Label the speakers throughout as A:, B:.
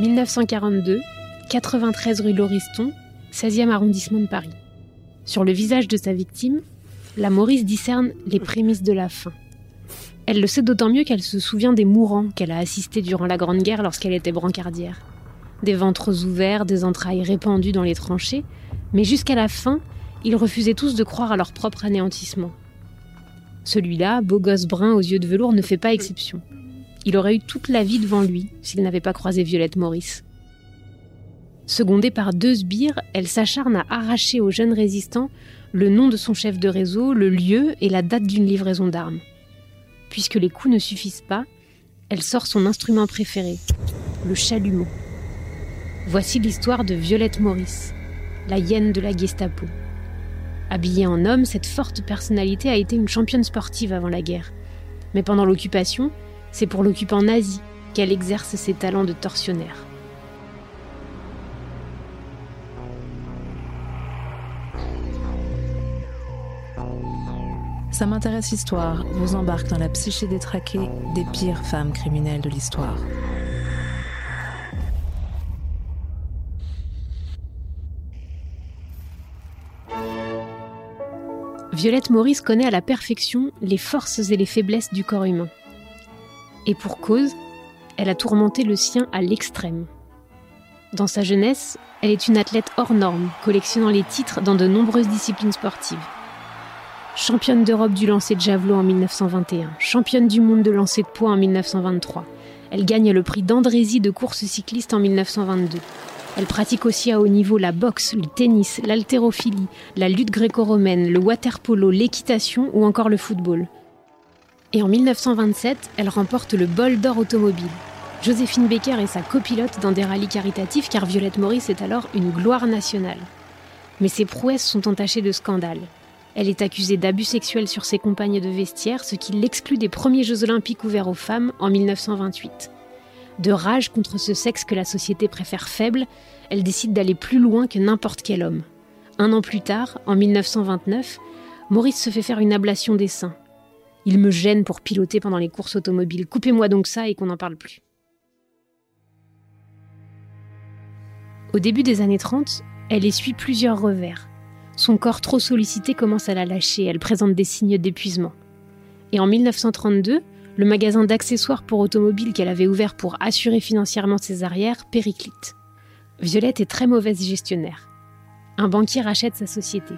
A: 1942, 93 rue Lauriston, 16e arrondissement de Paris. Sur le visage de sa victime, la Maurice discerne les prémices de la fin. Elle le sait d'autant mieux qu'elle se souvient des mourants qu'elle a assistés durant la Grande Guerre lorsqu'elle était brancardière. Des ventres ouverts, des entrailles répandues dans les tranchées, mais jusqu'à la fin, ils refusaient tous de croire à leur propre anéantissement. Celui-là, beau gosse brun aux yeux de velours, ne fait pas exception. Il aurait eu toute la vie devant lui s'il n'avait pas croisé Violette Maurice. Secondée par deux sbires, elle s'acharne à arracher aux jeunes résistants le nom de son chef de réseau, le lieu et la date d'une livraison d'armes. Puisque les coups ne suffisent pas, elle sort son instrument préféré, le chalumeau. Voici l'histoire de Violette Maurice, la hyène de la Gestapo. Habillée en homme, cette forte personnalité a été une championne sportive avant la guerre. Mais pendant l'occupation, c'est pour l'occupant nazi qu'elle exerce ses talents de tortionnaire.
B: Ça m'intéresse Histoire vous embarque dans la psyché détraquée des pires femmes criminelles de l'histoire.
A: Violette Maurice connaît à la perfection les forces et les faiblesses du corps humain. Et pour cause, elle a tourmenté le sien à l'extrême. Dans sa jeunesse, elle est une athlète hors norme, collectionnant les titres dans de nombreuses disciplines sportives. Championne d'Europe du lancer de javelot en 1921, championne du monde de lancer de poids en 1923. Elle gagne le prix d'Andrézy de course cycliste en 1922. Elle pratique aussi à haut niveau la boxe, le tennis, l'haltérophilie, la lutte gréco-romaine, le water-polo, l'équitation ou encore le football. Et en 1927, elle remporte le bol d'or automobile. Joséphine Baker est sa copilote dans des rallyes caritatifs car Violette Maurice est alors une gloire nationale. Mais ses prouesses sont entachées de scandales. Elle est accusée d'abus sexuels sur ses compagnes de vestiaire, ce qui l'exclut des premiers Jeux olympiques ouverts aux femmes en 1928. De rage contre ce sexe que la société préfère faible, elle décide d'aller plus loin que n'importe quel homme. Un an plus tard, en 1929, Maurice se fait faire une ablation des seins. Il me gêne pour piloter pendant les courses automobiles. Coupez-moi donc ça et qu'on n'en parle plus. Au début des années 30, elle essuie plusieurs revers. Son corps trop sollicité commence à la lâcher, elle présente des signes d'épuisement. Et en 1932, le magasin d'accessoires pour automobiles qu'elle avait ouvert pour assurer financièrement ses arrières périclite. Violette est très mauvaise gestionnaire. Un banquier rachète sa société.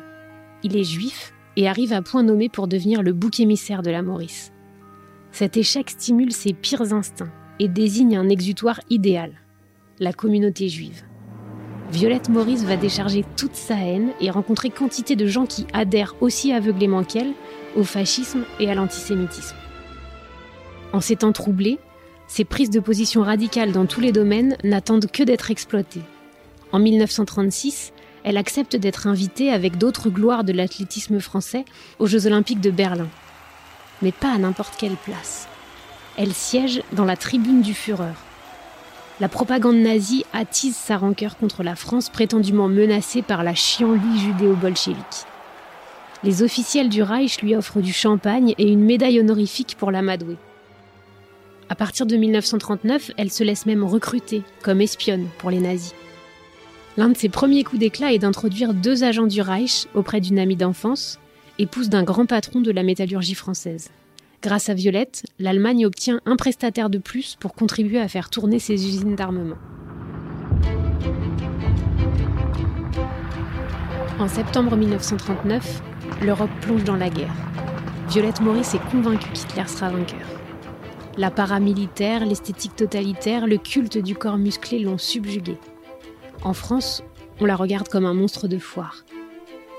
A: Il est juif et arrive à point nommé pour devenir le bouc émissaire de la Maurice. Cet échec stimule ses pires instincts et désigne un exutoire idéal, la communauté juive. Violette Maurice va décharger toute sa haine et rencontrer quantité de gens qui adhèrent aussi aveuglément qu'elle au fascisme et à l'antisémitisme. En ces temps troublés, ses prises de position radicales dans tous les domaines n'attendent que d'être exploitées. En 1936, elle accepte d'être invitée avec d'autres gloires de l'athlétisme français aux Jeux olympiques de Berlin. Mais pas à n'importe quelle place. Elle siège dans la tribune du Führer, la propagande nazie attise sa rancœur contre la France prétendument menacée par la chienlit judéo-bolchevique. Les officiels du Reich lui offrent du champagne et une médaille honorifique pour l'amadouer. À partir de 1939, elle se laisse même recruter comme espionne pour les nazis. L'un de ses premiers coups d'éclat est d'introduire deux agents du Reich auprès d'une amie d'enfance, épouse d'un grand patron de la métallurgie française. Grâce à Violette, l'Allemagne obtient un prestataire de plus pour contribuer à faire tourner ses usines d'armement. En septembre 1939, l'Europe plonge dans la guerre. Violette Maurice est convaincue qu'Hitler sera vainqueur. La paramilitaire, l'esthétique totalitaire, le culte du corps musclé l'ont subjuguée. En France, on la regarde comme un monstre de foire.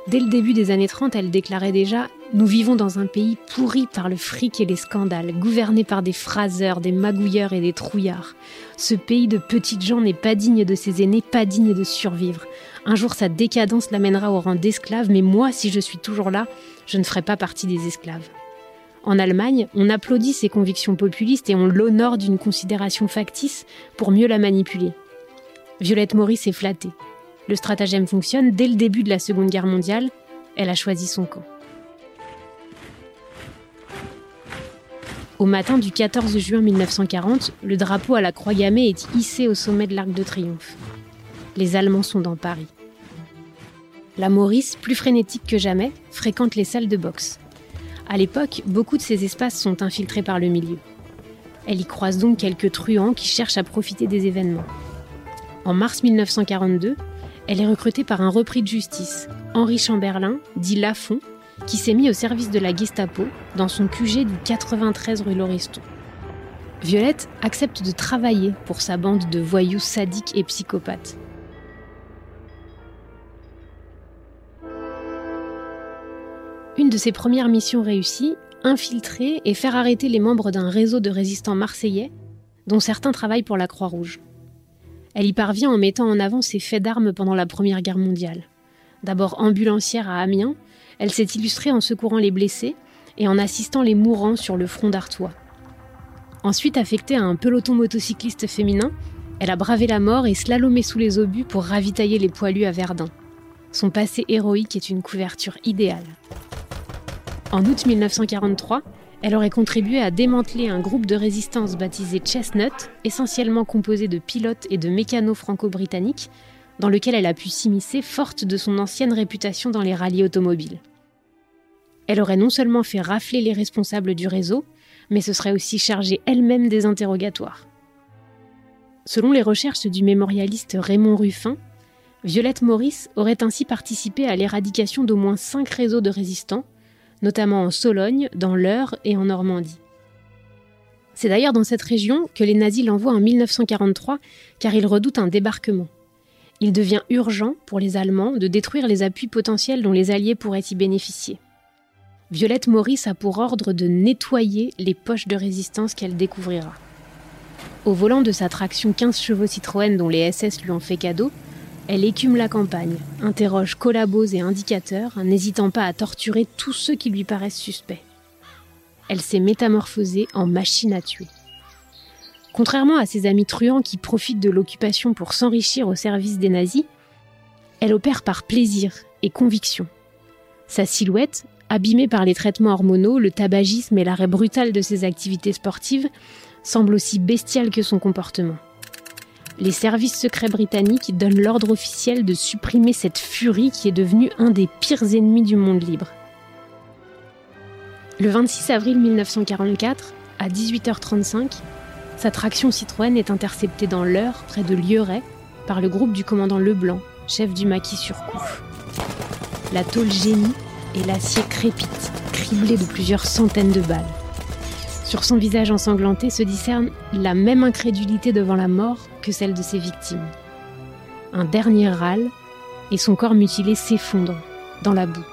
A: Dès le début des années 30, elle déclarait déjà Nous vivons dans un pays pourri par le fric et les scandales, gouverné par des phraseurs, des magouilleurs et des trouillards. Ce pays de petites gens n'est pas digne de ses aînés, pas digne de survivre. Un jour, sa décadence l'amènera au rang d'esclave, mais moi, si je suis toujours là, je ne ferai pas partie des esclaves. En Allemagne, on applaudit ses convictions populistes et on l'honore d'une considération factice pour mieux la manipuler. Violette Maurice est flattée. Le stratagème fonctionne dès le début de la Seconde Guerre mondiale. Elle a choisi son camp. Au matin du 14 juin 1940, le drapeau à la croix gammée est hissé au sommet de l'Arc de Triomphe. Les Allemands sont dans Paris. La Maurice, plus frénétique que jamais, fréquente les salles de boxe. À l'époque, beaucoup de ces espaces sont infiltrés par le milieu. Elle y croise donc quelques truands qui cherchent à profiter des événements. En mars 1942, elle est recrutée par un repris de justice, Henri Chamberlain, dit Lafont, qui s'est mis au service de la Gestapo dans son QG du 93 rue Lauriston. Violette accepte de travailler pour sa bande de voyous sadiques et psychopathes. Une de ses premières missions réussies, infiltrer et faire arrêter les membres d'un réseau de résistants marseillais, dont certains travaillent pour la Croix-Rouge. Elle y parvient en mettant en avant ses faits d'armes pendant la Première Guerre mondiale. D'abord ambulancière à Amiens, elle s'est illustrée en secourant les blessés et en assistant les mourants sur le front d'Artois. Ensuite affectée à un peloton motocycliste féminin, elle a bravé la mort et slalomé sous les obus pour ravitailler les poilus à Verdun. Son passé héroïque est une couverture idéale. En août 1943, elle aurait contribué à démanteler un groupe de résistance baptisé Chestnut, essentiellement composé de pilotes et de mécanos franco-britanniques, dans lequel elle a pu s'immiscer forte de son ancienne réputation dans les rallyes automobiles. Elle aurait non seulement fait rafler les responsables du réseau, mais se serait aussi chargée elle-même des interrogatoires. Selon les recherches du mémorialiste Raymond Ruffin, Violette Maurice aurait ainsi participé à l'éradication d'au moins cinq réseaux de résistants, notamment en Sologne, dans l'Eure et en Normandie. C'est d'ailleurs dans cette région que les nazis l'envoient en 1943 car ils redoutent un débarquement. Il devient urgent pour les Allemands de détruire les appuis potentiels dont les Alliés pourraient y bénéficier. Violette Maurice a pour ordre de nettoyer les poches de résistance qu'elle découvrira. Au volant de sa traction 15 chevaux Citroën dont les SS lui ont fait cadeau, elle écume la campagne, interroge collabos et indicateurs, n'hésitant pas à torturer tous ceux qui lui paraissent suspects. Elle s'est métamorphosée en machine à tuer. Contrairement à ses amis truands qui profitent de l'occupation pour s'enrichir au service des nazis, elle opère par plaisir et conviction. Sa silhouette, abîmée par les traitements hormonaux, le tabagisme et l'arrêt brutal de ses activités sportives, semble aussi bestiale que son comportement les services secrets britanniques donnent l'ordre officiel de supprimer cette furie qui est devenue un des pires ennemis du monde libre. Le 26 avril 1944, à 18h35, sa traction Citroën est interceptée dans l'heure près de Lieuret par le groupe du commandant Leblanc, chef du maquis sur Couf. La tôle génie et l'acier crépite, criblé de plusieurs centaines de balles. Sur son visage ensanglanté se discerne la même incrédulité devant la mort que celle de ses victimes. Un dernier râle et son corps mutilé s'effondre dans la boue.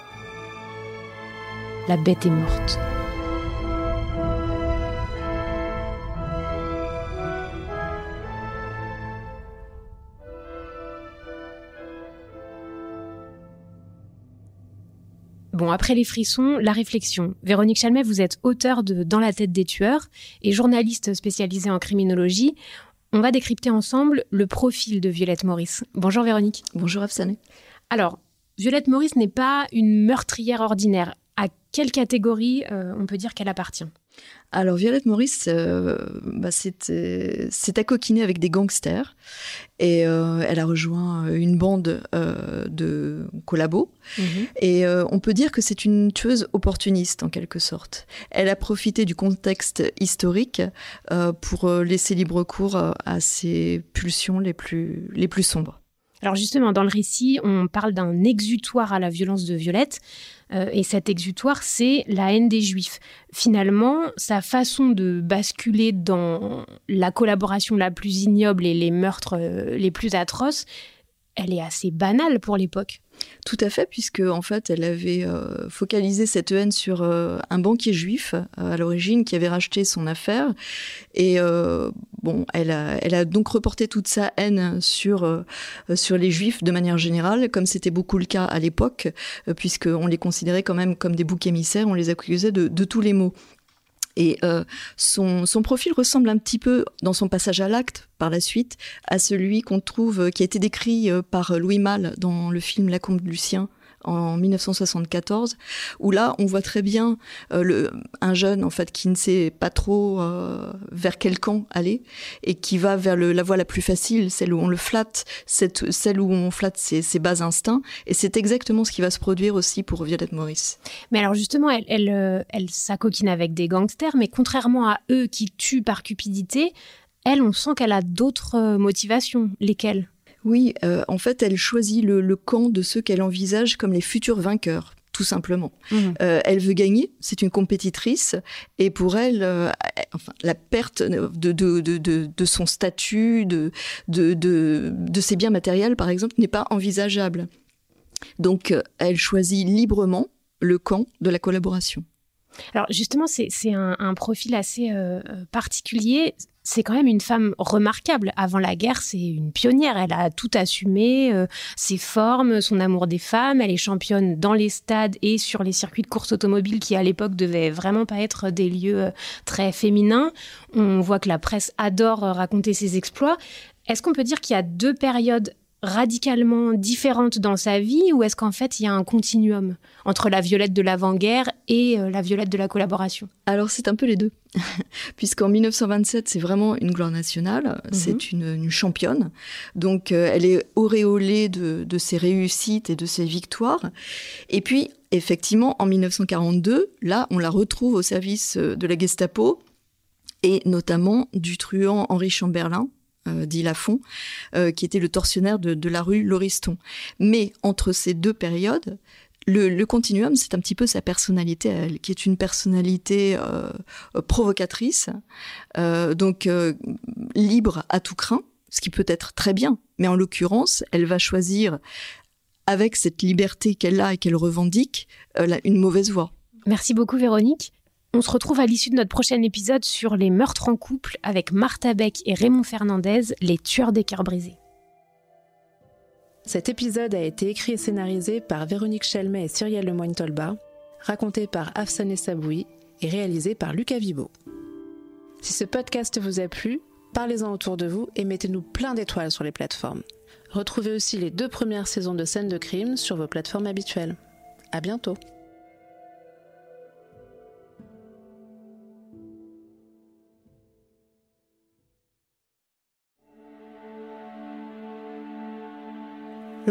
A: La bête est morte. Bon, après les frissons, la réflexion. Véronique Chalmet, vous êtes auteur de Dans la tête des tueurs et journaliste spécialisée en criminologie. On va décrypter ensemble le profil de Violette Maurice. Bonjour Véronique.
B: Bonjour Afsané.
A: Alors, Violette Maurice n'est pas une meurtrière ordinaire. À quelle catégorie euh, on peut dire qu'elle appartient?
B: Alors Violette Maurice euh, bah, s'est accoquinée avec des gangsters et euh, elle a rejoint une bande euh, de collabos. Mhm. Et on peut dire que c'est une tueuse opportuniste en quelque sorte. Elle a profité du contexte historique pour laisser libre cours à ses pulsions les plus, les plus sombres.
A: Alors justement, dans le récit, on parle d'un exutoire à la violence de Violette. Euh, et cet exutoire, c'est la haine des juifs. Finalement, sa façon de basculer dans la collaboration la plus ignoble et les meurtres euh, les plus atroces, elle est assez banale pour l'époque.
B: Tout à fait, puisque en fait, elle avait euh, focalisé cette haine sur euh, un banquier juif euh, à l'origine qui avait racheté son affaire, et bon, elle a, donc reporté toute sa haine sur sur les juifs de manière générale, comme c'était beaucoup le cas à l'époque, puisqu'on les considérait quand même comme des boucs émissaires, on les accusait de tous les maux. Et euh, son, profil ressemble un petit peu, dans son passage à l'acte, par la suite, à celui qu'on trouve, qui a été décrit euh, par Louis Malle dans le film La Comte Lucien en 1974, où là, on voit très bien euh, le, un jeune en fait qui ne sait pas trop euh, vers quel camp aller et qui va vers la voie la plus facile, celle où on le flatte, celle où on flatte ses, ses bas instincts. Et c'est exactement ce qui va se produire aussi pour Violette Maurice.
A: Mais alors justement, elle, elle, euh, elle s'acoquine avec des gangsters, mais contrairement à eux qui tuent par cupidité, elle, on sent qu'elle a d'autres motivations. Lesquelles?
B: Oui, euh, en fait, elle choisit le, le camp de ceux qu'elle envisage comme les futurs vainqueurs tout simplement. Mmh. Euh, elle veut gagner, c'est une compétitrice, et pour elle, euh, enfin, la perte de, de, de, de son statut, de, de, ses biens matériels, par exemple, n'est pas envisageable. Donc, euh, elle choisit librement le camp de la collaboration.
A: Alors justement, c'est un, un, profil assez particulier c'est quand même une femme remarquable. Avant la guerre, c'est une pionnière. Elle a tout assumé, euh, ses formes, son amour des femmes. Elle est championne dans les stades et sur les circuits de course automobile qui, à l'époque, devaient vraiment pas être des lieux euh, très féminins. On voit que la presse adore euh, raconter ses exploits. Est-ce qu'on peut dire qu'il y a deux périodes radicalement différente dans sa vie ou est-ce qu'en fait il y a un continuum entre la violette de l'avant-guerre et euh, la violette de la collaboration?
B: Alors c'est un peu les deux, puisqu'en 1927 c'est vraiment une gloire nationale, -hmm. c'est une, une, championne, donc euh, elle est auréolée de, de ses réussites et de ses victoires, et puis effectivement en 1942, là on la retrouve au service euh, de la Gestapo et notamment du truand Henri Chamberlain, euh, dit Lafont, euh, qui était le tortionnaire de, de, la rue Lauriston. Mais entre ces deux périodes, le, le continuum, c'est un petit peu sa personnalité, elle, qui est une personnalité euh, provocatrice, euh, donc euh, libre à tout craint, ce qui peut être très bien, mais en l'occurrence, elle va choisir, avec cette liberté qu'elle a et qu'elle revendique, euh, une mauvaise voie.
A: Merci beaucoup Véronique. On se retrouve à l'issue de notre prochain épisode sur les meurtres en couple avec Martha Beck et Raymond Fernandez, les tueurs des brisés.
C: Cet épisode a été écrit et scénarisé par Véronique Chelmet et Cyrielle Lemoyne-Tolba, raconté par Afsane Saboui et réalisé par Lucas Vibo. Si ce podcast vous a plu, parlez-en autour de vous et mettez-nous plein d'étoiles sur les plateformes. Retrouvez aussi les deux premières saisons de scènes de crime sur vos plateformes habituelles. À bientôt!